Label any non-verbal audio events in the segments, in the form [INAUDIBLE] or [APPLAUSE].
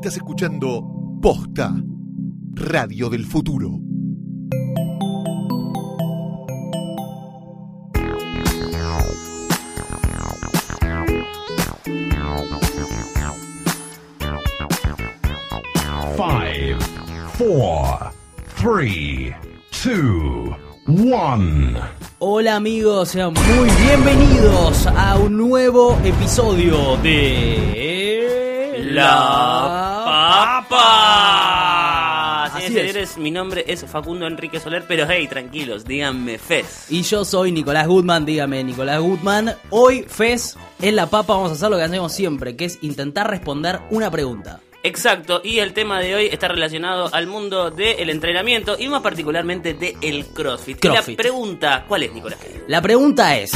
Estás escuchando Posta, Radio del Futuro. Five, four, three, two, one. Hola amigos, sean muy bienvenidos a un nuevo episodio de La Señores y es. señores, mi nombre es Facundo Enrique Soler, pero hey, tranquilos, díganme Fez. Y yo soy Nicolás Goodman, dígame Nicolás Goodman. Hoy, Fez, en La Papa vamos a hacer lo que hacemos siempre, que es intentar responder una pregunta. Exacto, y el tema de hoy está relacionado al mundo del entrenamiento y más particularmente del CrossFit. Y CrossFit. la pregunta, ¿cuál es, Nicolás? La pregunta es,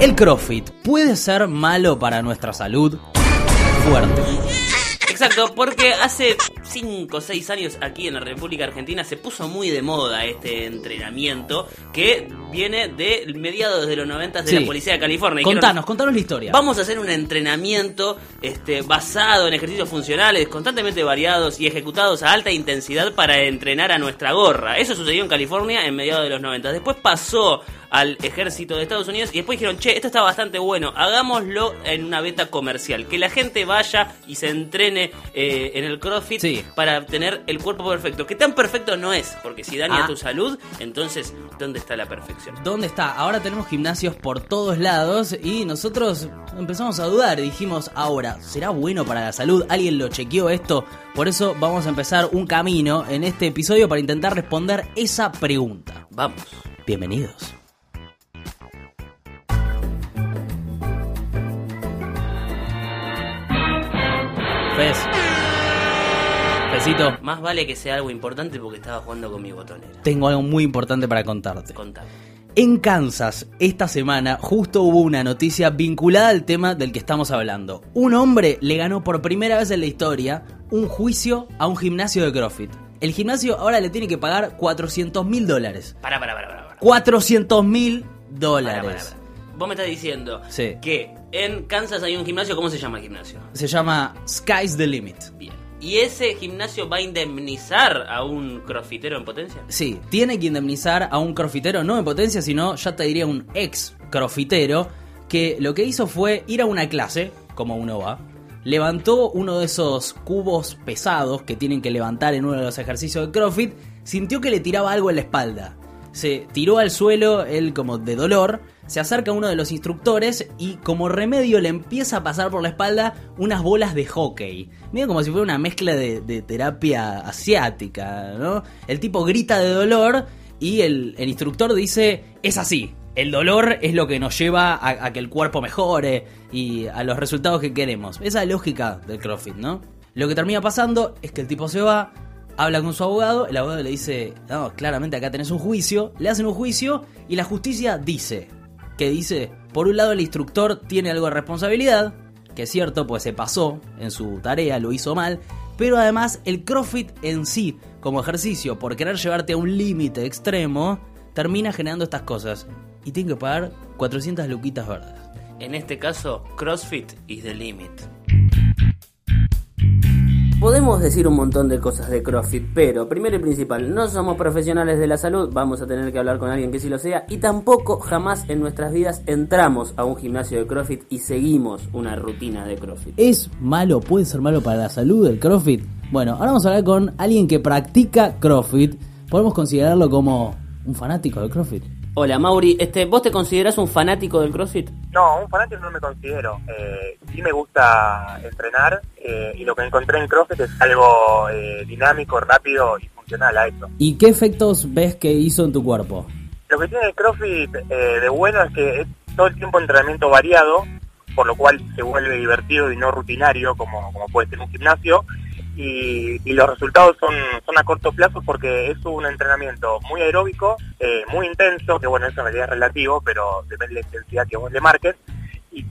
¿el CrossFit puede ser malo para nuestra salud? Fuerte. Exacto, porque hace 5 o 6 años aquí en la República Argentina se puso muy de moda este entrenamiento que viene de mediados de los 90 de Sí. la Policía de California. Dijeron, Contanos, contanos la historia. Vamos a hacer un entrenamiento este, basado en ejercicios funcionales, constantemente variados y ejecutados a alta intensidad para entrenar a nuestra gorra. Eso sucedió en California en mediados de los 90. Después pasó al ejército de Estados Unidos y después dijeron, che, esto está bastante bueno, hagámoslo en una beta comercial. Que la gente vaya y se entrene eh, en el CrossFit Sí. para obtener el cuerpo perfecto. Que tan perfecto no es, porque si daña Ah. tu salud, entonces, ¿dónde está la perfección? ¿Dónde está? Ahora tenemos gimnasios por todos lados y nosotros empezamos a dudar dijimos, ahora, ¿será bueno para la salud? ¿Alguien lo chequeó esto? Por eso vamos a empezar un camino en este episodio para intentar responder esa pregunta. Vamos. Bienvenidos. Fecito, Más vale que sea algo importante porque estaba jugando con mi botonera. tengo algo muy importante para contarte. Contame. En Kansas, esta semana, justo hubo una noticia vinculada al tema del que estamos hablando. Un hombre le ganó por primera vez en la historia un juicio a un gimnasio de CrossFit. El gimnasio ahora le tiene que pagar 400 mil dólares. Para, para, para, para. 400 mil dólares. Vos me estás diciendo Sí. que en Kansas hay un gimnasio, ¿cómo se llama el gimnasio? Se llama Sky's the Limit. Bien. ¿Y ese gimnasio va a indemnizar a un crossfitero en potencia? Sí, tiene que indemnizar a un crofitero, no en potencia, sino ya te diría un ex crofitero, que lo que hizo fue ir a una clase, como uno va, levantó uno de esos cubos pesados que tienen que levantar en uno de los ejercicios de CrossFit, sintió que le tiraba algo en la espalda. Se tiró al suelo, él como de dolor, se acerca uno de los instructores y como remedio le empieza a pasar por la espalda unas bolas de hockey. Medio como si fuera una mezcla de, terapia asiática, ¿no? El tipo grita de dolor y el, instructor dice, es así, el dolor es lo que nos lleva a, a que el cuerpo mejore y a los resultados que queremos. Esa es la lógica del CrossFit, ¿no? Lo que termina pasando es que el tipo se va, habla con su abogado, el abogado le dice, no, claramente acá tenés un juicio, le hacen un juicio y la justicia dice, que dice, por un lado el instructor tiene algo de responsabilidad, que es cierto, pues se pasó en su tarea, lo hizo mal, pero además el CrossFit en sí, como ejercicio, por querer llevarte a un límite extremo, termina generando estas cosas. Y tiene que pagar 400 luquitas verdes. En este caso, CrossFit is the limit. Podemos decir un montón de cosas de CrossFit, pero primero y principal, no somos profesionales de la salud, vamos a tener que hablar con alguien que sí lo sea, y tampoco jamás en nuestras vidas entramos a un gimnasio de CrossFit y seguimos una rutina de CrossFit. ¿Es malo, puede ser malo para la salud el CrossFit? Bueno, ahora vamos a hablar con alguien que practica CrossFit. Podemos considerarlo como un fanático del CrossFit. Hola Mauri, este, ¿vos te considerás un fanático del CrossFit? No, un fanático no me considero. Eh, sí me gusta entrenar eh, y lo que encontré en CrossFit es algo eh, dinámico, rápido y funcional a eso. ¿Y qué efectos ves que hizo en tu cuerpo? Lo que tiene el CrossFit de bueno es que es todo el tiempo entrenamiento variado, por lo cual se vuelve divertido y no rutinario como, como puede ser un gimnasio. Y, los resultados son, son a corto plazo porque es un entrenamiento muy aeróbico, eh, muy intenso, que bueno, eso en realidad es relativo, pero depende de la intensidad que vos le marques,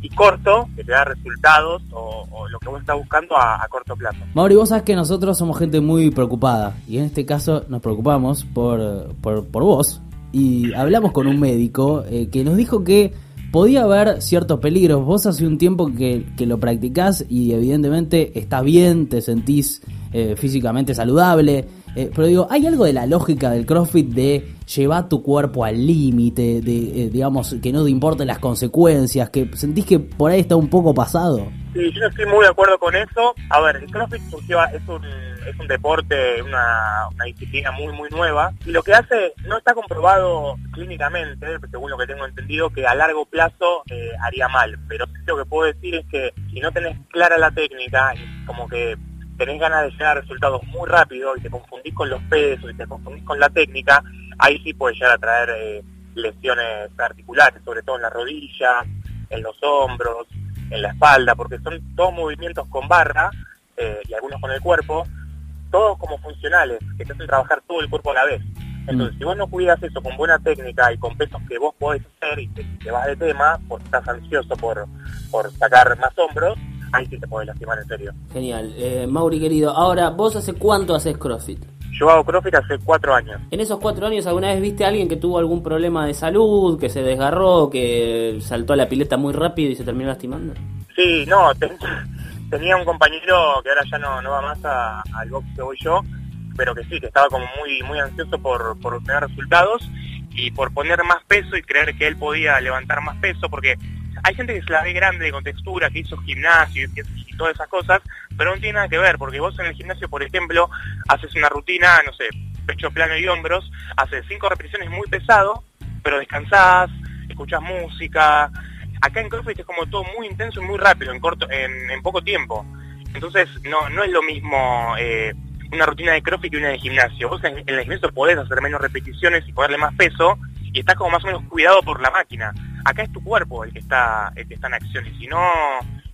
y, corto, que te da resultados o, lo que vos estás buscando a, corto plazo. Mauri, vos sabés que nosotros somos gente muy preocupada y en este caso nos preocupamos por, por, por vos y hablamos con un médico eh, que nos dijo que podía haber ciertos peligros. Vos hace un tiempo que, que lo practicás y evidentemente estás bien, te sentís eh, físicamente saludable. Eh, pero digo, ¿hay algo de la lógica del CrossFit de llevar tu cuerpo al límite, de eh, digamos, que no te importen las consecuencias, que sentís que por ahí está un poco pasado? Sí, yo estoy muy de acuerdo con eso. A ver, el CrossFit es un, es un deporte, una, disciplina muy, muy nueva. Y lo que hace, no está comprobado clínicamente, según lo que tengo entendido, que a largo plazo eh, haría mal. Pero lo que puedo decir es que si no tenés clara la técnica, como que tenés ganas de llegar a resultados muy rápido y te confundís con los pesos y te confundís con la técnica, ahí sí puede llegar a traer eh, lesiones articulares, sobre todo en las rodillas, en los hombros, en la espalda, porque son todos movimientos con barra eh, y algunos con el cuerpo, todos como funcionales, que te hacen trabajar todo el cuerpo a la vez. Entonces, si vos no cuidas eso con buena técnica y con pesos que vos podés hacer y te, te vas de tema, porque estás ansioso por, por sacar más hombros, ahí sí te podés lastimar en serio. Genial. Eh, Mauri, querido, ahora, ¿vos hace cuánto haces CrossFit? Yo hago CrossFit hace cuatro años. En esos cuatro años, ¿alguna vez viste a alguien que tuvo algún problema de salud, que se desgarró, que saltó a la pileta muy rápido y se terminó lastimando? Sí, no, ten- tenía un compañero que ahora ya no, no va más al box que voy yo, pero que sí, que estaba como muy muy ansioso por, por obtener resultados y por poner más peso y creer que él podía levantar más peso, porque hay gente que se la ve grande con textura, que hizo gimnasio y todas esas cosas, pero no tiene nada que ver, porque vos en el gimnasio, por ejemplo, haces una rutina, no sé, pecho plano y hombros, haces cinco repeticiones muy pesado, pero descansás, escuchás música. Acá en CrossFit es como todo muy intenso y muy rápido, en corto, en, poco tiempo. Entonces no, no es lo mismo eh, una rutina de CrossFit que una de gimnasio. Vos en, en el gimnasio podés hacer menos repeticiones y ponerle más peso y estás como más o menos cuidado por la máquina. Acá es tu cuerpo el que está, el que está en acción y si no,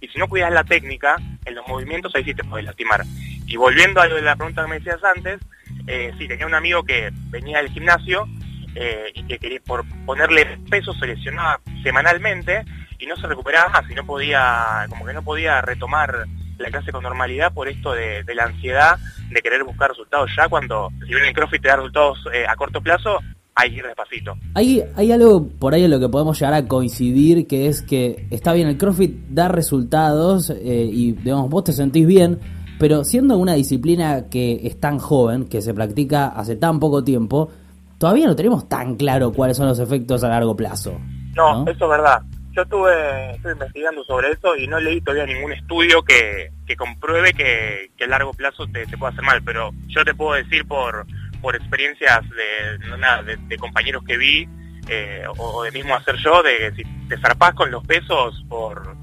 y si no cuidas la técnica en los movimientos ahí sí te podés lastimar. Y volviendo a lo de la pregunta que me decías antes, eh, sí, tenía un amigo que venía del gimnasio eh, y que quería por ponerle peso se lesionaba semanalmente y no se recuperaba más y no podía, como que no podía retomar la clase con normalidad por esto de, de la ansiedad de querer buscar resultados ya cuando, si bien el CrossFit te da resultados eh, a corto plazo, hay que ir despacito. Hay, hay algo por ahí en lo que podemos llegar a coincidir, que es que está bien, el CrossFit da resultados eh, y digamos, vos te sentís bien, pero siendo una disciplina que es tan joven, que se practica hace tan poco tiempo, todavía no tenemos tan claro cuáles son los efectos a largo plazo. No, ¿no? eso es verdad. Yo estuve, estuve investigando sobre eso y no leí todavía ningún estudio que, que compruebe que, que a largo plazo te, te pueda hacer mal, pero yo te puedo decir por, por experiencias de, no, nada, de, de compañeros que vi eh, o, o de mismo hacer yo, de que si te zarpás con los pesos por,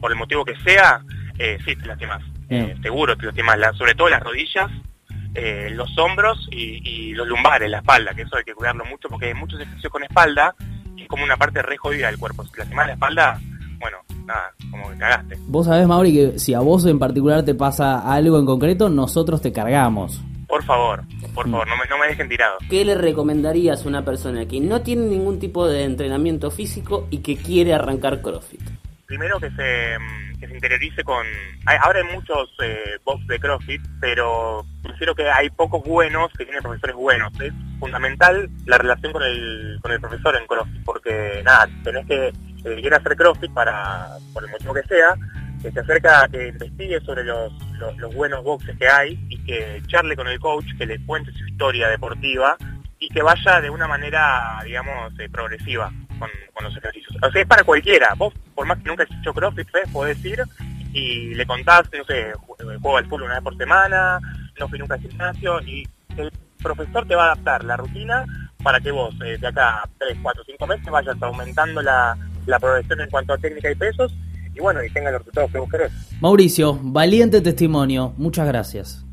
por el motivo que sea, eh, sí te lastimas. Eh, seguro te lastimas, la- sobre todo las rodillas, los hombros y, y los lumbares, la espalda, que eso hay que cuidarlo mucho porque hay muchos ejercicios con espalda es como una parte re jodida del cuerpo. Si te lastimas la espalda, bueno, nada, como que cagaste. Vos sabés, Mauri, que si a vos en particular te pasa algo en concreto, nosotros te cargamos. Por favor, por Mm. favor, no me, no me dejen tirado. ¿Qué le recomendarías a una persona que no tiene ningún tipo de entrenamiento físico y que quiere arrancar CrossFit? Primero que se, mm, que se interiorice con... ahora hay muchos eh, de CrossFit, pero considero que hay pocos buenos que tienen profesores buenos. Es fundamental la relación con el, con el profesor en CrossFit, porque nada, tenés que, eh, quiere hacer CrossFit para, por el motivo que sea, que se acerca que investigue sobre los, los, los buenos boxes que hay y que charle con el coach, que le cuente su historia deportiva y que vaya de una manera, digamos, eh, progresiva con, los ejercicios. O sea, es para cualquiera. Vos, por más que nunca hayas hecho CrossFit, ¿ves? podés ir y le contás, no sé, ju- juego al fútbol una vez por semana, no fui nunca al gimnasio y el profesor te va a adaptar la rutina para que vos eh, de acá a 3, 4, 5 meses vayas aumentando la, la progresión en cuanto a técnica y pesos y bueno, y tengas los resultados que vos querés. Mauricio, valiente testimonio, muchas gracias.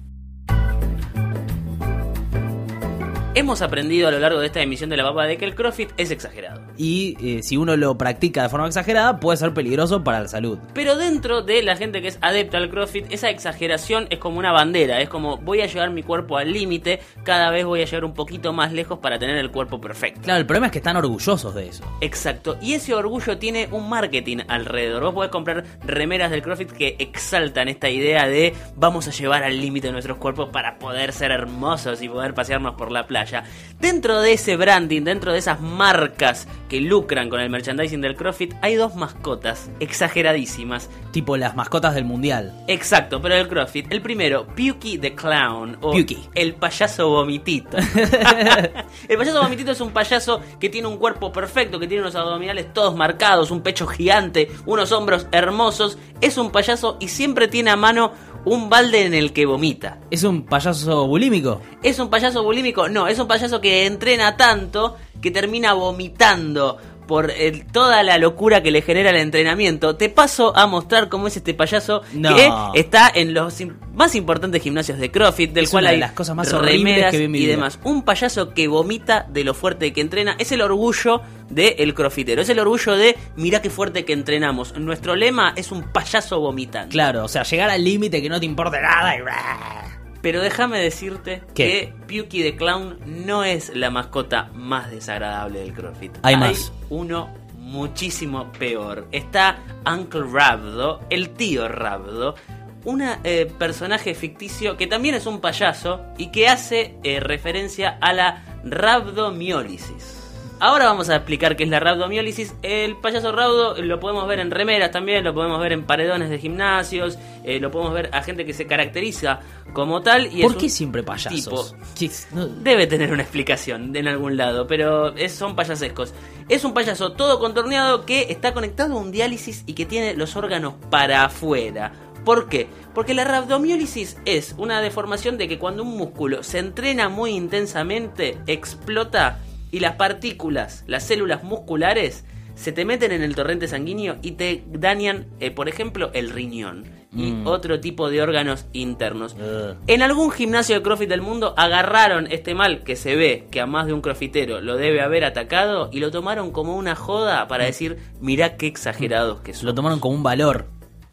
Hemos aprendido a lo largo de esta emisión de la papa de que el CrossFit es exagerado. Y eh, si uno lo practica de forma exagerada, puede ser peligroso para la salud. Pero dentro de la gente que es adepta al CrossFit, esa exageración es como una bandera, es como voy a llevar mi cuerpo al límite, cada vez voy a llegar un poquito más lejos para tener el cuerpo perfecto. Claro, el problema es que están orgullosos de eso. Exacto, y ese orgullo tiene un marketing alrededor. Vos podés comprar remeras del CrossFit que exaltan esta idea de vamos a llevar al límite nuestros cuerpos para poder ser hermosos y poder pasearnos por la playa. Playa. Dentro de ese branding, dentro de esas marcas que lucran con el merchandising del CrossFit, hay dos mascotas exageradísimas. Tipo las mascotas del mundial. Exacto, pero del CrossFit. El primero, Pukey the Clown o el payaso vomitito. [LAUGHS] el payaso vomitito es un payaso que tiene un cuerpo perfecto, que tiene unos abdominales todos marcados, un pecho gigante, unos hombros hermosos. Es un payaso y siempre tiene a mano un balde en el que vomita. ¿Es un payaso bulímico? ¿Es un payaso bulímico? No, es un payaso que entrena tanto que termina vomitando por el- toda la locura que le genera el entrenamiento. Te paso a mostrar cómo es este payaso No. que está en los más importantes gimnasios de CrossFit, del Es cual una de hay las cosas más remeras que y demás. Un payaso que vomita de lo fuerte que entrena es el orgullo del crossfitero. Es el orgullo de mirá qué fuerte que entrenamos. Nuestro lema es un payaso vomitante. Claro, o sea, llegar al límite que no te importe nada y... Pero déjame decirte ¿Qué? que Pukey the Clown no es la mascota más desagradable del CrossFit. Hay más. uno muchísimo peor. Está Uncle Rabdo, el tío Rabdo, un personaje ficticio que también es un payaso y que hace eh, referencia a la rabdomiólisis. Ahora vamos a explicar qué es la rabdomiólisis. El payaso raudo lo podemos ver en remeras también, lo podemos ver en paredones de gimnasios, eh, lo podemos ver a gente que se caracteriza como tal. Y ¿Por es qué siempre payasos? tipo- ¿Qué- no- Debe tener una explicación en algún lado, pero es- son payasescos. Es un payaso todo contorneado que está conectado a un diálisis y que tiene los órganos para afuera. ¿Por qué? Porque la rabdomiólisis es una deformación de que cuando un músculo se entrena muy intensamente, explota y las partículas, las células musculares, se te meten en el torrente sanguíneo y te dañan, eh, por ejemplo, el riñón y Mm. otro tipo de órganos internos. Ugh. En algún gimnasio de CrossFit del mundo agarraron este mal que se ve que a más de un crossfitero lo debe haber atacado y lo tomaron como una joda para decir, mirá qué exagerados que son. Lo tomaron como un valor.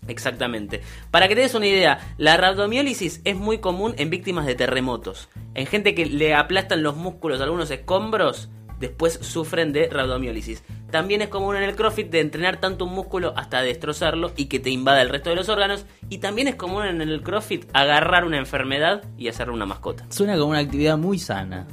Exactamente. Para que te des una idea, la rabdomiólisis es muy común en víctimas de terremotos. En gente que le aplastan los músculos algunos escombros, después sufren de rabdomiólisis. También es común en el CrossFit de entrenar tanto un músculo hasta destrozarlo y que te invada el resto de los órganos. Y también es común en el CrossFit agarrar una enfermedad y hacerle una mascota. Suena como una actividad muy sana.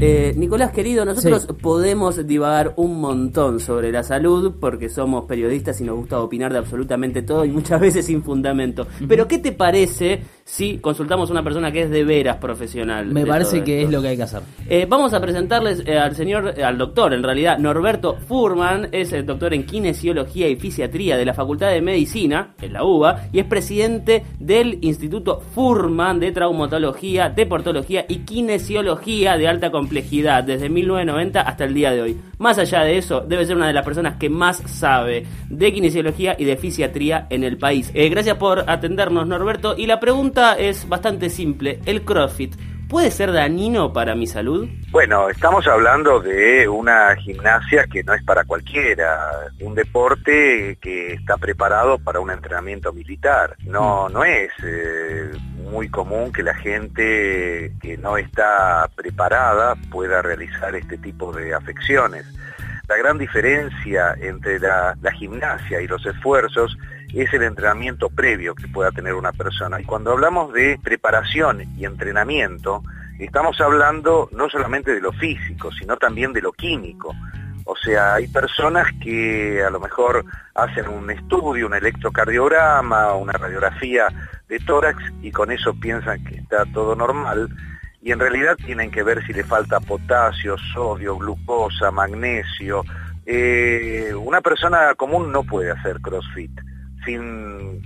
Eh, Nicolás querido, nosotros Sí. podemos divagar un montón sobre la salud porque somos periodistas y nos gusta opinar de absolutamente todo y muchas [LAUGHS] veces sin fundamento. Pero ¿qué te parece si consultamos a una persona que es de veras profesional? Me parece que es lo que hay que hacer. Eh, vamos a presentarles eh, al señor, al doctor, en realidad, Norberto Furman, es el doctor en kinesiología y fisiatría de la Facultad de Medicina, en la UBA, y es presidente del Instituto Furman de Traumatología, Deportología y Kinesiología de alta desde 1990 hasta el día de hoy. Más allá de eso, debe ser una de las personas que más sabe de kinesiología y de fisiatría en el país. Eh, gracias por atendernos, Norberto, y la pregunta es bastante simple. ¿El CrossFit puede ser dañino para mi salud? Bueno, estamos hablando de una gimnasia que no es para cualquiera, un deporte que está preparado para un entrenamiento militar. No, no es eh, muy común que la gente que no está preparada pueda realizar este tipo de afecciones. La gran diferencia entre la, la gimnasia y los esfuerzos es el entrenamiento previo que pueda tener una persona. Y cuando hablamos de preparación y entrenamiento, estamos hablando no solamente de lo físico, sino también de lo químico. O sea, hay personas que a lo mejor hacen un estudio, un electrocardiograma, una radiografía de tórax y con eso piensan que está todo normal y en realidad tienen que ver si le falta potasio, sodio, glucosa, magnesio. Eh, una persona común no puede hacer CrossFit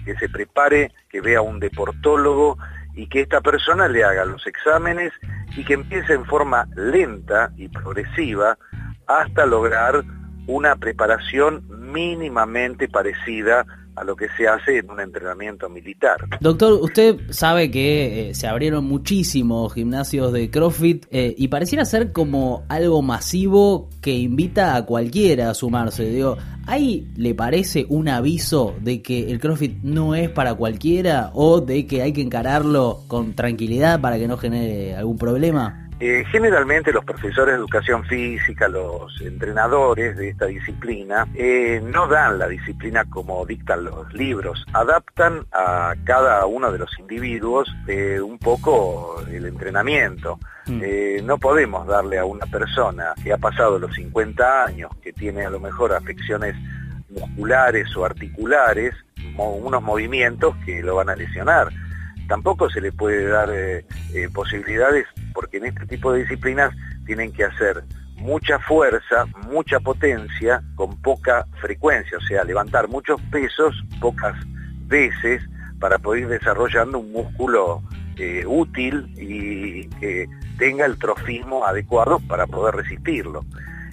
que se prepare, que vea un deportólogo y que esta persona le haga los exámenes y que empiece en forma lenta y progresiva hasta lograr una preparación mínimamente parecida a lo que se hace en un entrenamiento militar. Doctor, usted sabe que eh, se abrieron muchísimos gimnasios de CrossFit eh, y pareciera ser como algo masivo que invita a cualquiera a sumarse. Digo, ¿ahí le parece un aviso de que el CrossFit no es para cualquiera o de que hay que encararlo con tranquilidad para que no genere algún problema? Eh, generalmente los profesores de educación física, los entrenadores de esta disciplina, eh, no dan la disciplina como dictan los libros, adaptan a cada uno de los individuos eh, un poco el entrenamiento. Mm. No podemos darle a una persona que ha pasado los 50 años, que tiene a lo mejor afecciones musculares o articulares, mo- unos movimientos que lo van a lesionar. Tampoco se le puede dar eh, eh, posibilidades porque en este tipo de disciplinas tienen que hacer mucha fuerza, mucha potencia con poca frecuencia, o sea, levantar muchos pesos pocas veces para poder ir desarrollando un músculo eh, útil y que tenga el trofismo adecuado para poder resistirlo.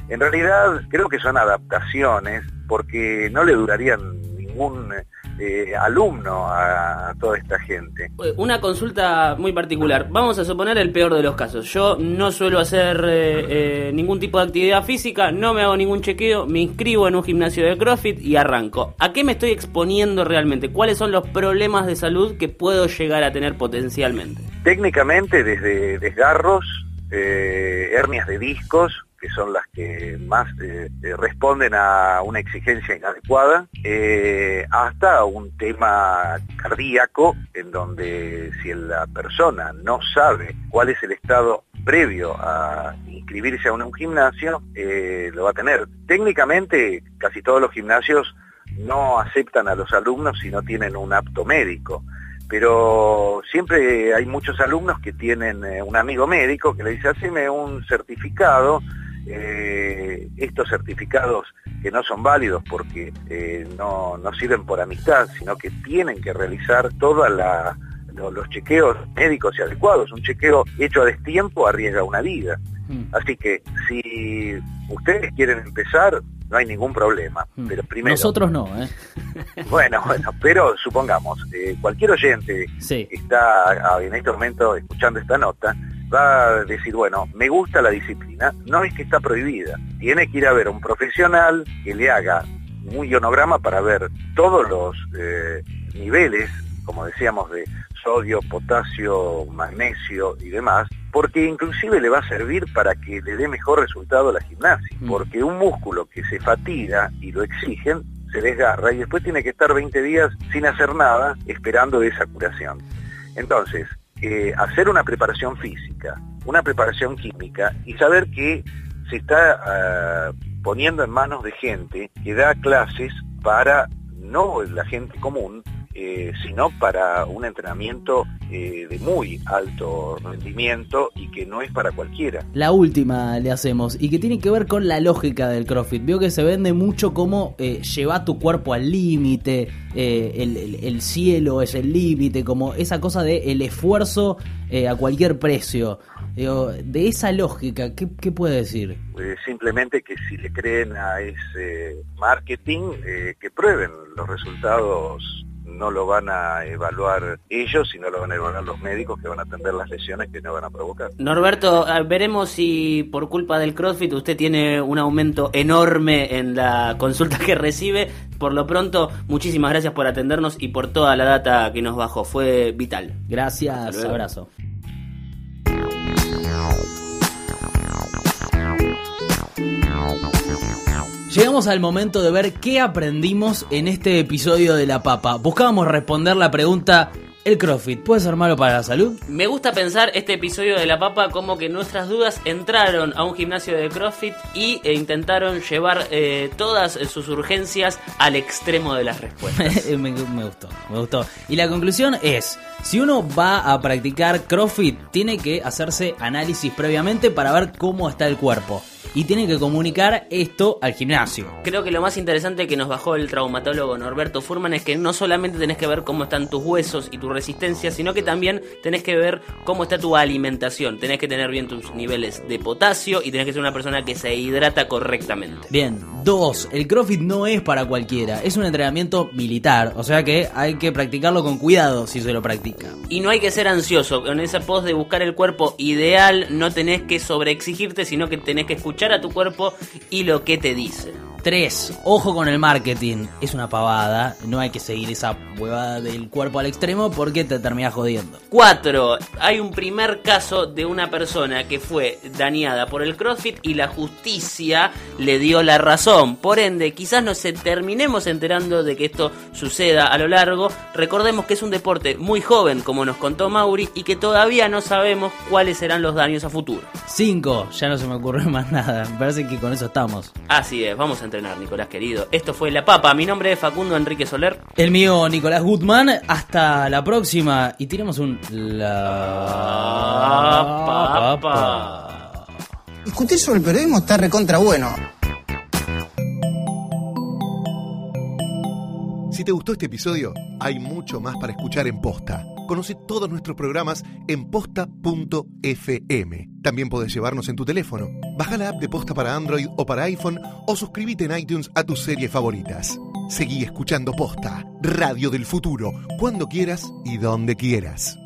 En realidad creo que son adaptaciones porque no le durarían ningún eh, alumno a, toda esta gente. Eh, Una consulta muy particular. Vamos a suponer el peor de los casos. Yo no suelo hacer eh, eh, ningún tipo de actividad física, no me hago ningún chequeo, me inscribo en un gimnasio de CrossFit y arranco. ¿A qué me estoy exponiendo realmente? ¿Cuáles son los problemas de salud que puedo llegar a tener potencialmente? Técnicamente desde desgarros, eh, hernias de discos, que son las que más eh, eh, responden a una exigencia inadecuada, eh, hasta un tema cardíaco, en donde si la persona no sabe cuál es el estado previo a inscribirse a un, gimnasio, eh, lo va a tener. Técnicamente, casi todos los gimnasios no aceptan a los alumnos si no tienen un apto médico pero siempre hay muchos alumnos que tienen un amigo médico que le dice, haceme un certificado, eh, estos certificados que no son válidos porque eh, no, no sirven por amistad, sino que tienen que realizar todos los chequeos médicos y adecuados. Un chequeo hecho a destiempo arriesga una vida. Mm. Así que si ustedes quieren empezar, no hay ningún problema. Mm. Pero primero, Nosotros no, ¿eh? [LAUGHS] bueno, bueno, pero supongamos, eh, cualquier oyente Sí. que está ah, en este momento escuchando esta nota va a decir, bueno, me gusta la disciplina, no es que está prohibida, tiene que ir a ver a un profesional que le haga un ionograma para ver todos los eh, niveles, como decíamos, de sodio, potasio, magnesio y demás, porque inclusive le va a servir para que le dé mejor resultado a la gimnasia, Mm. porque un músculo que se fatiga y lo exigen, se desgarra y después tiene que estar 20 días sin hacer nada esperando esa curación. Entonces, eh, hacer una preparación física, una preparación química y saber que se está ah, poniendo en manos de gente que da clases para no la gente común, eh, sino para un entrenamiento eh, de muy alto rendimiento y que no es para cualquiera. La última le hacemos y que tiene que ver con la lógica del CrossFit. Veo que se vende mucho como eh, lleva tu cuerpo al límite, eh, el, el- el cielo es el límite, como esa cosa de el esfuerzo a cualquier precio. Digo, de esa lógica, ¿qué, qué puede decir? Simplemente que si le creen a ese marketing, que prueben los resultados no lo van a evaluar ellos, sino lo van a evaluar los médicos que van a atender las lesiones que no van a provocar. Norberto, veremos si por culpa del CrossFit usted tiene un aumento enorme en la consulta que recibe. Por lo pronto, muchísimas gracias por atendernos y por toda la data que nos bajó. Fue vital. Gracias, abrazo. Llegamos al momento de ver qué aprendimos en este episodio de La Papa. Buscábamos responder la pregunta, ¿el CrossFit puede ser malo para la salud? Me gusta pensar este episodio de La Papa como que nuestras dudas entraron a un gimnasio de CrossFit y eh, intentaron llevar eh, todas sus urgencias al extremo de las respuestas. [LAUGHS] me, me gustó, me gustó. Y la conclusión es, si uno va a practicar CrossFit, tiene que hacerse análisis previamente para ver cómo está el cuerpo. Y tiene que comunicar esto al gimnasio. Creo que lo más interesante que nos bajó el traumatólogo Norberto Furman es que no solamente tenés que ver cómo están tus huesos y tu resistencia, sino que también tenés que ver cómo está tu alimentación. Tenés que tener bien tus niveles de potasio y tenés que ser una persona que se hidrata correctamente. Bien, dos, el CrossFit no es para cualquiera, es un entrenamiento militar, o sea que hay que practicarlo con cuidado si se lo practica. Y no hay que ser ansioso, con esa pos de buscar el cuerpo ideal no tenés que sobreexigirte, sino que tenés que escuchar a tu cuerpo y lo que te dice. 3. Ojo con el marketing. Es una pavada. No hay que seguir esa huevada del cuerpo al extremo porque te terminas jodiendo. 4. Hay un primer caso de una persona que fue dañada por el CrossFit y la justicia le dio la razón. Por ende, quizás nos terminemos enterando de que esto suceda a lo largo. Recordemos que es un deporte muy joven, como nos contó Mauri, y que todavía no sabemos cuáles serán los daños a futuro. 5. Ya no se me ocurre [LAUGHS] más nada. Me parece que con eso estamos. Así es, vamos a entrenar, Nicolás querido. Esto fue La Papa. Mi nombre es Facundo Enrique Soler. El mío, Nicolás Gutman. Hasta la próxima. Y tiramos un. La Papa. Discutir sobre el periodismo está recontra bueno. Si te gustó este episodio, hay mucho más para escuchar en Posta. Conoce todos nuestros programas en posta.fm. También podés llevarnos en tu teléfono. Baja la app de Posta para Android o para iPhone o suscríbete en iTunes a tus series favoritas. Seguí escuchando Posta, Radio del Futuro, cuando quieras y donde quieras.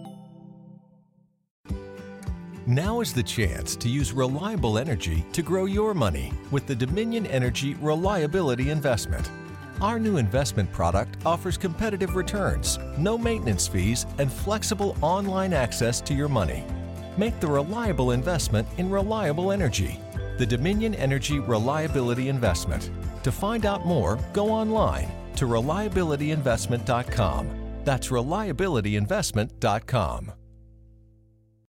Now is the chance to use reliable energy to grow your money with the Dominion Energy Reliability Investment. Our new investment product offers competitive returns, no maintenance fees, and flexible online access to your money. Make the reliable investment in reliable energy. The Dominion Energy Reliability Investment. To find out more, go online to reliabilityinvestment.com. That's reliabilityinvestment.com.